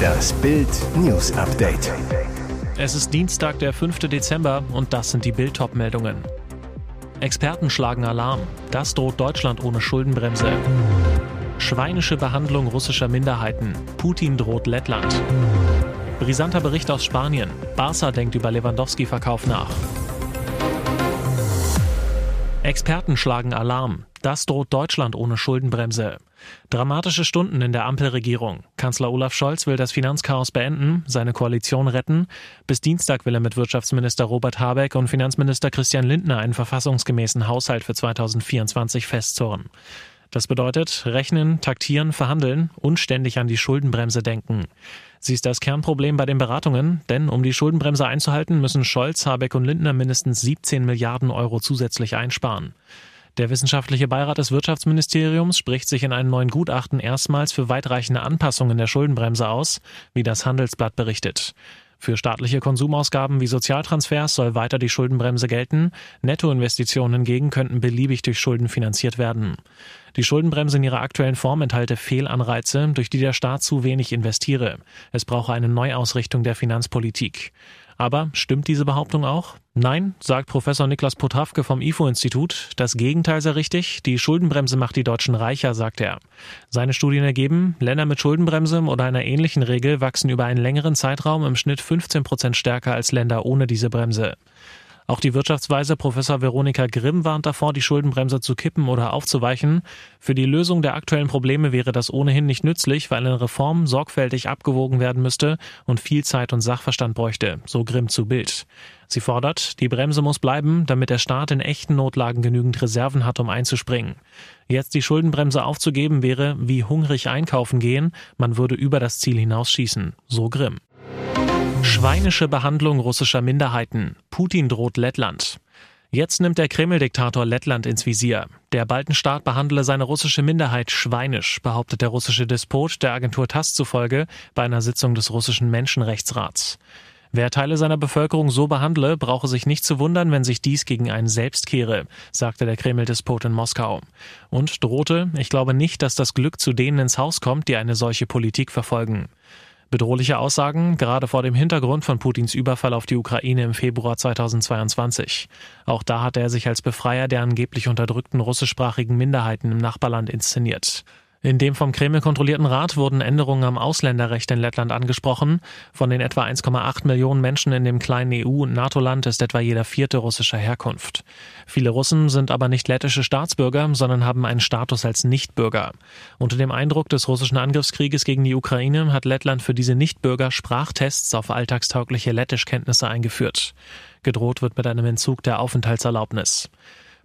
Das Bild News Update. Es ist Dienstag, der 5. Dezember und das sind die Bild meldungen Experten schlagen Alarm. Das droht Deutschland ohne Schuldenbremse. Schweinische Behandlung russischer Minderheiten. Putin droht Lettland. Brisanter Bericht aus Spanien. Barca denkt über Lewandowski-Verkauf nach. Experten schlagen Alarm. Das droht Deutschland ohne Schuldenbremse. Dramatische Stunden in der Ampelregierung. Kanzler Olaf Scholz will das Finanzchaos beenden, seine Koalition retten. Bis Dienstag will er mit Wirtschaftsminister Robert Habeck und Finanzminister Christian Lindner einen verfassungsgemäßen Haushalt für 2024 festzurren. Das bedeutet rechnen, taktieren, verhandeln und ständig an die Schuldenbremse denken. Sie ist das Kernproblem bei den Beratungen, denn um die Schuldenbremse einzuhalten, müssen Scholz, Habeck und Lindner mindestens 17 Milliarden Euro zusätzlich einsparen. Der wissenschaftliche Beirat des Wirtschaftsministeriums spricht sich in einem neuen Gutachten erstmals für weitreichende Anpassungen der Schuldenbremse aus, wie das Handelsblatt berichtet. Für staatliche Konsumausgaben wie Sozialtransfers soll weiter die Schuldenbremse gelten. Nettoinvestitionen hingegen könnten beliebig durch Schulden finanziert werden. Die Schuldenbremse in ihrer aktuellen Form enthalte Fehlanreize, durch die der Staat zu wenig investiere. Es brauche eine Neuausrichtung der Finanzpolitik. Aber stimmt diese Behauptung auch? Nein, sagt Professor Niklas Potrawke vom IFO-Institut. Das Gegenteil sei richtig. Die Schuldenbremse macht die Deutschen reicher, sagt er. Seine Studien ergeben, Länder mit Schuldenbremse oder einer ähnlichen Regel wachsen über einen längeren Zeitraum im Schnitt 15 Prozent stärker als Länder ohne diese Bremse. Auch die Wirtschaftsweise Professor Veronika Grimm warnt davor, die Schuldenbremse zu kippen oder aufzuweichen. Für die Lösung der aktuellen Probleme wäre das ohnehin nicht nützlich, weil eine Reform sorgfältig abgewogen werden müsste und viel Zeit und Sachverstand bräuchte, so Grimm zu Bild. Sie fordert, die Bremse muss bleiben, damit der Staat in echten Notlagen genügend Reserven hat, um einzuspringen. Jetzt die Schuldenbremse aufzugeben wäre wie hungrig einkaufen gehen, man würde über das Ziel hinausschießen, so Grimm. Schweinische Behandlung russischer Minderheiten. Putin droht Lettland. Jetzt nimmt der Kreml-Diktator Lettland ins Visier. Der Baltenstaat behandle seine russische Minderheit schweinisch, behauptet der russische Despot der Agentur TASS zufolge bei einer Sitzung des russischen Menschenrechtsrats. Wer Teile seiner Bevölkerung so behandle, brauche sich nicht zu wundern, wenn sich dies gegen einen selbst kehre, sagte der Kreml-Despot in Moskau. Und drohte, ich glaube nicht, dass das Glück zu denen ins Haus kommt, die eine solche Politik verfolgen. Bedrohliche Aussagen, gerade vor dem Hintergrund von Putins Überfall auf die Ukraine im Februar 2022. Auch da hat er sich als Befreier der angeblich unterdrückten russischsprachigen Minderheiten im Nachbarland inszeniert. In dem vom Kreml kontrollierten Rat wurden Änderungen am Ausländerrecht in Lettland angesprochen. Von den etwa 1,8 Millionen Menschen in dem kleinen EU- und NATO-Land ist etwa jeder vierte russischer Herkunft. Viele Russen sind aber nicht lettische Staatsbürger, sondern haben einen Status als Nichtbürger. Unter dem Eindruck des russischen Angriffskrieges gegen die Ukraine hat Lettland für diese Nichtbürger Sprachtests auf alltagstaugliche Lettischkenntnisse eingeführt. Gedroht wird mit einem Entzug der Aufenthaltserlaubnis.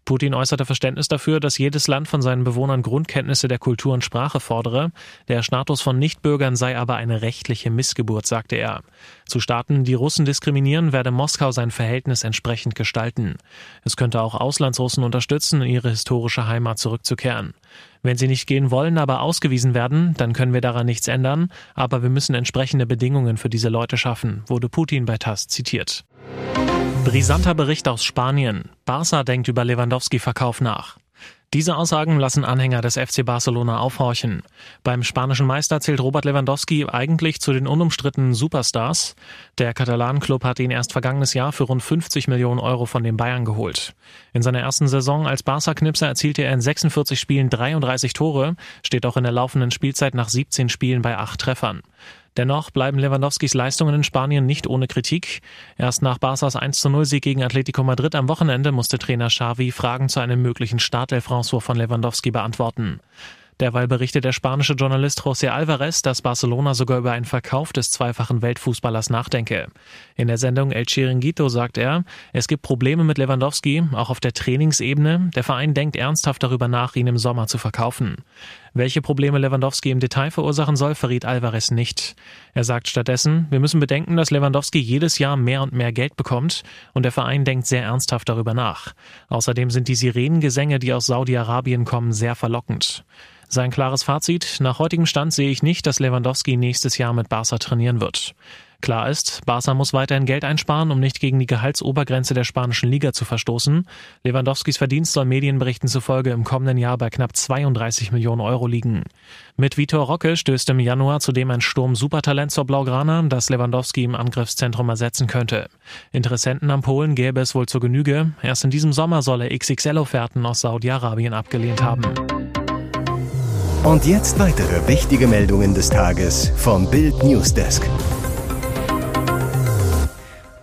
Putin äußerte Verständnis dafür, dass jedes Land von seinen Bewohnern Grundkenntnisse der Kultur und Sprache fordere. Der Status von Nichtbürgern sei aber eine rechtliche Missgeburt, sagte er. Zu Staaten, die Russen diskriminieren, werde Moskau sein Verhältnis entsprechend gestalten. Es könnte auch Auslandsrussen unterstützen, in ihre historische Heimat zurückzukehren. Wenn sie nicht gehen wollen, aber ausgewiesen werden, dann können wir daran nichts ändern, aber wir müssen entsprechende Bedingungen für diese Leute schaffen, wurde Putin bei TASS zitiert. Brisanter Bericht aus Spanien. Barca denkt über Lewandowski-Verkauf nach. Diese Aussagen lassen Anhänger des FC Barcelona aufhorchen. Beim spanischen Meister zählt Robert Lewandowski eigentlich zu den unumstrittenen Superstars. Der Katalanen-Club hat ihn erst vergangenes Jahr für rund 50 Millionen Euro von den Bayern geholt. In seiner ersten Saison als Barca-Knipser erzielte er in 46 Spielen 33 Tore, steht auch in der laufenden Spielzeit nach 17 Spielen bei 8 Treffern. Dennoch bleiben Lewandowskis Leistungen in Spanien nicht ohne Kritik. Erst nach Barças 1 zu 0 Sieg gegen Atletico Madrid am Wochenende musste Trainer Xavi Fragen zu einem möglichen Startelf-François von Lewandowski beantworten. Derweil berichtet der spanische Journalist José Alvarez, dass Barcelona sogar über einen Verkauf des zweifachen Weltfußballers nachdenke. In der Sendung El Chiringuito sagt er, es gibt Probleme mit Lewandowski, auch auf der Trainingsebene. Der Verein denkt ernsthaft darüber nach, ihn im Sommer zu verkaufen. Welche Probleme Lewandowski im Detail verursachen soll, verriet Alvarez nicht. Er sagt stattdessen, wir müssen bedenken, dass Lewandowski jedes Jahr mehr und mehr Geld bekommt und der Verein denkt sehr ernsthaft darüber nach. Außerdem sind die Sirenengesänge, die aus Saudi-Arabien kommen, sehr verlockend. Sein klares Fazit, nach heutigem Stand sehe ich nicht, dass Lewandowski nächstes Jahr mit Barca trainieren wird. Klar ist, Barca muss weiterhin Geld einsparen, um nicht gegen die Gehaltsobergrenze der spanischen Liga zu verstoßen. Lewandowskis Verdienst soll Medienberichten zufolge im kommenden Jahr bei knapp 32 Millionen Euro liegen. Mit Vitor Roque stößt im Januar zudem ein Sturm Supertalent zur Blaugrana, das Lewandowski im Angriffszentrum ersetzen könnte. Interessenten am Polen gäbe es wohl zur Genüge. Erst in diesem Sommer soll er XXL-Offerten aus Saudi-Arabien abgelehnt haben. Und jetzt weitere wichtige Meldungen des Tages vom Bild Newsdesk.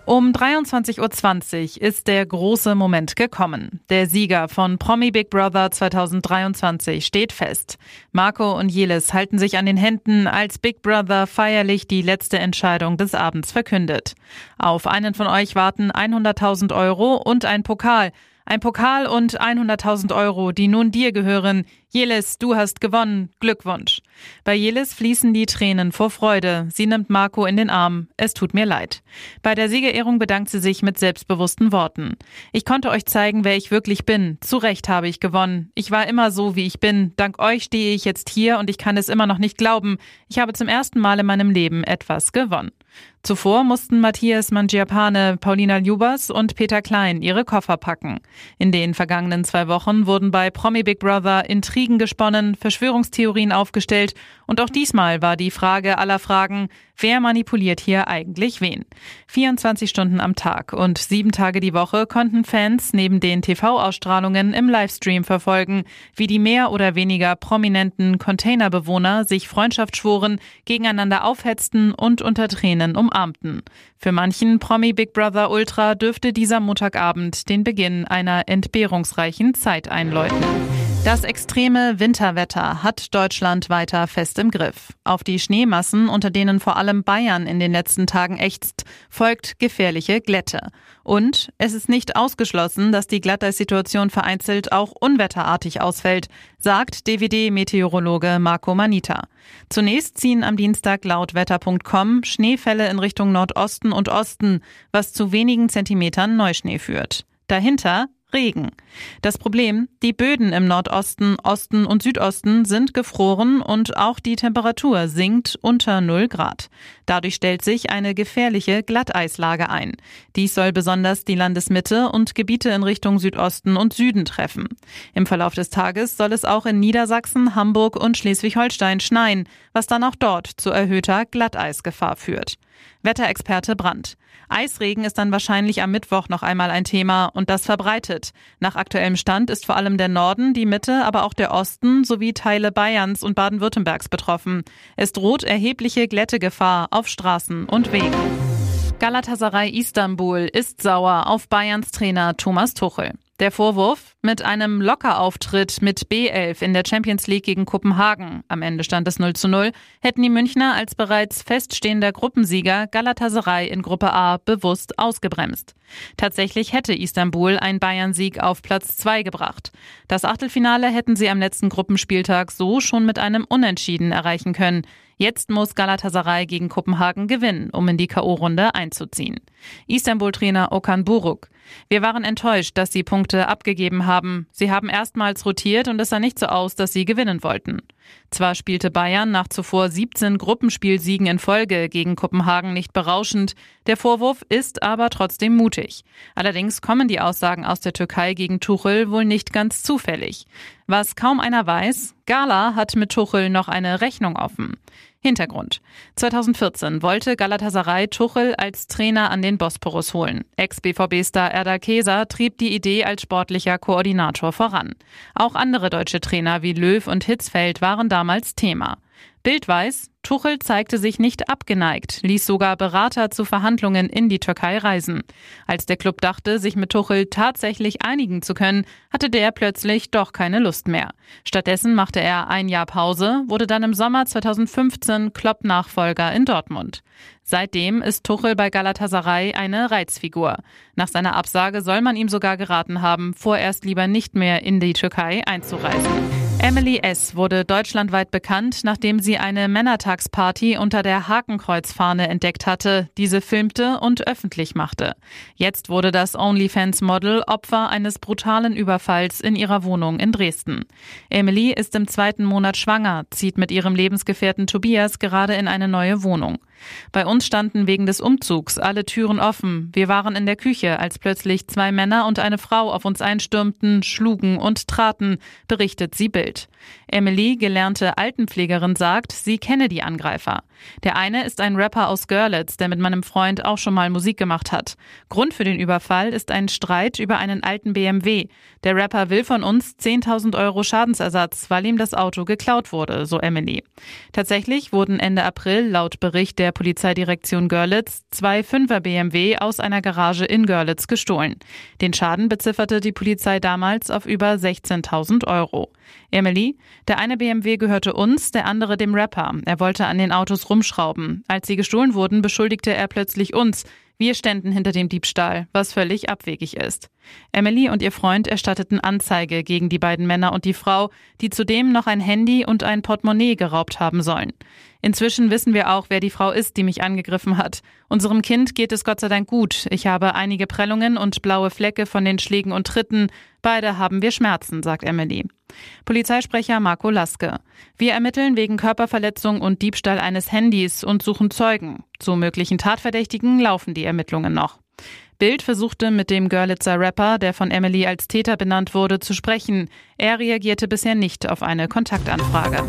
Um 23.20 Uhr ist der große Moment gekommen. Der Sieger von Promi Big Brother 2023 steht fest. Marco und Jelis halten sich an den Händen, als Big Brother feierlich die letzte Entscheidung des Abends verkündet. Auf einen von euch warten 100.000 Euro und ein Pokal. Ein Pokal und 100.000 Euro, die nun dir gehören. Jelis, du hast gewonnen. Glückwunsch. Bei Jelis fließen die Tränen vor Freude. Sie nimmt Marco in den Arm. Es tut mir leid. Bei der Siegerehrung bedankt sie sich mit selbstbewussten Worten. Ich konnte euch zeigen, wer ich wirklich bin. Zu Recht habe ich gewonnen. Ich war immer so, wie ich bin. Dank euch stehe ich jetzt hier und ich kann es immer noch nicht glauben. Ich habe zum ersten Mal in meinem Leben etwas gewonnen. Zuvor mussten Matthias Mangiapane, Paulina Ljubas und Peter Klein ihre Koffer packen. In den vergangenen zwei Wochen wurden bei Promi Big Brother Intrigen gesponnen, Verschwörungstheorien aufgestellt und auch diesmal war die Frage aller Fragen, wer manipuliert hier eigentlich wen? 24 Stunden am Tag und sieben Tage die Woche konnten Fans neben den TV-Ausstrahlungen im Livestream verfolgen, wie die mehr oder weniger prominenten Containerbewohner sich Freundschaft schworen, gegeneinander aufhetzten und unter Tränen umarmten. Für manchen Promi Big Brother Ultra dürfte dieser Montagabend den Beginn einer entbehrungsreichen Zeit einläuten. Das extreme Winterwetter hat Deutschland weiter fest im Griff. Auf die Schneemassen, unter denen vor allem Bayern in den letzten Tagen ächzt, folgt gefährliche Glätte. Und es ist nicht ausgeschlossen, dass die Glatteissituation vereinzelt auch unwetterartig ausfällt, sagt DVD-Meteorologe Marco Manita. Zunächst ziehen am Dienstag laut wetter.com Schneefälle in Richtung Nordosten und Osten, was zu wenigen Zentimetern Neuschnee führt. Dahinter Regen. Das Problem, die Böden im Nordosten, Osten und Südosten sind gefroren und auch die Temperatur sinkt unter 0 Grad. Dadurch stellt sich eine gefährliche Glatteislage ein. Dies soll besonders die Landesmitte und Gebiete in Richtung Südosten und Süden treffen. Im Verlauf des Tages soll es auch in Niedersachsen, Hamburg und Schleswig-Holstein schneien, was dann auch dort zu erhöhter Glatteisgefahr führt. Wetterexperte Brandt. Eisregen ist dann wahrscheinlich am Mittwoch noch einmal ein Thema und das verbreitet. Nach aktuellem Stand ist vor allem der Norden, die Mitte, aber auch der Osten sowie Teile Bayerns und Baden-Württembergs betroffen. Es droht erhebliche Glättegefahr auf Straßen und Wegen. Galatasaray Istanbul ist sauer auf Bayerns Trainer Thomas Tuchel. Der Vorwurf mit einem Lockerauftritt mit B11 in der Champions League gegen Kopenhagen. Am Ende stand es 0 zu 0. Hätten die Münchner als bereits feststehender Gruppensieger Galatasaray in Gruppe A bewusst ausgebremst. Tatsächlich hätte Istanbul ein Bayern-Sieg auf Platz 2 gebracht. Das Achtelfinale hätten sie am letzten Gruppenspieltag so schon mit einem Unentschieden erreichen können. Jetzt muss Galatasaray gegen Kopenhagen gewinnen, um in die K.O.-Runde einzuziehen. Istanbul-Trainer Okan Buruk. Wir waren enttäuscht, dass sie Punkte abgegeben haben. Sie haben erstmals rotiert und es sah nicht so aus, dass sie gewinnen wollten. Zwar spielte Bayern nach zuvor 17 Gruppenspielsiegen in Folge gegen Kopenhagen nicht berauschend, der Vorwurf ist aber trotzdem mutig. Allerdings kommen die Aussagen aus der Türkei gegen Tuchel wohl nicht ganz zufällig. Was kaum einer weiß, Gala hat mit Tuchel noch eine Rechnung offen. Hintergrund. 2014 wollte Galatasaray Tuchel als Trainer an den Bosporus holen. Ex-BVB-Star Erdal Keser trieb die Idee als sportlicher Koordinator voran. Auch andere deutsche Trainer wie Löw und Hitzfeld waren damals Thema. Bild weiß, Tuchel zeigte sich nicht abgeneigt, ließ sogar Berater zu Verhandlungen in die Türkei reisen. Als der Club dachte, sich mit Tuchel tatsächlich einigen zu können, hatte der plötzlich doch keine Lust mehr. Stattdessen machte er ein Jahr Pause, wurde dann im Sommer 2015 Klopp-Nachfolger in Dortmund. Seitdem ist Tuchel bei Galatasaray eine Reizfigur. Nach seiner Absage soll man ihm sogar geraten haben, vorerst lieber nicht mehr in die Türkei einzureisen. Emily S. wurde deutschlandweit bekannt, nachdem sie eine Männertagsparty unter der Hakenkreuzfahne entdeckt hatte, diese filmte und öffentlich machte. Jetzt wurde das OnlyFans-Model Opfer eines brutalen Überfalls in ihrer Wohnung in Dresden. Emily ist im zweiten Monat schwanger, zieht mit ihrem Lebensgefährten Tobias gerade in eine neue Wohnung. Bei uns standen wegen des Umzugs alle Türen offen. Wir waren in der Küche, als plötzlich zwei Männer und eine Frau auf uns einstürmten, schlugen und traten, berichtet sie Bild. Emily, gelernte Altenpflegerin, sagt, sie kenne die Angreifer. Der eine ist ein Rapper aus Görlitz, der mit meinem Freund auch schon mal Musik gemacht hat. Grund für den Überfall ist ein Streit über einen alten BMW. Der Rapper will von uns 10.000 Euro Schadensersatz, weil ihm das Auto geklaut wurde, so Emily. Tatsächlich wurden Ende April laut Bericht der Polizeidirektion Görlitz zwei 5er BMW aus einer Garage in Görlitz gestohlen. Den Schaden bezifferte die Polizei damals auf über 16.000 Euro. Emily, der eine BMW gehörte uns, der andere dem Rapper. Er wollte an den Autos rumschrauben. Als sie gestohlen wurden, beschuldigte er plötzlich uns. Wir ständen hinter dem Diebstahl, was völlig abwegig ist. Emily und ihr Freund erstatteten Anzeige gegen die beiden Männer und die Frau, die zudem noch ein Handy und ein Portemonnaie geraubt haben sollen. Inzwischen wissen wir auch, wer die Frau ist, die mich angegriffen hat. Unserem Kind geht es Gott sei Dank gut. Ich habe einige Prellungen und blaue Flecke von den Schlägen und Tritten. Beide haben wir Schmerzen, sagt Emily. Polizeisprecher Marco Laske. Wir ermitteln wegen Körperverletzung und Diebstahl eines Handys und suchen Zeugen. Zu möglichen Tatverdächtigen laufen die Ermittlungen noch. Bild versuchte mit dem Görlitzer Rapper, der von Emily als Täter benannt wurde, zu sprechen. Er reagierte bisher nicht auf eine Kontaktanfrage.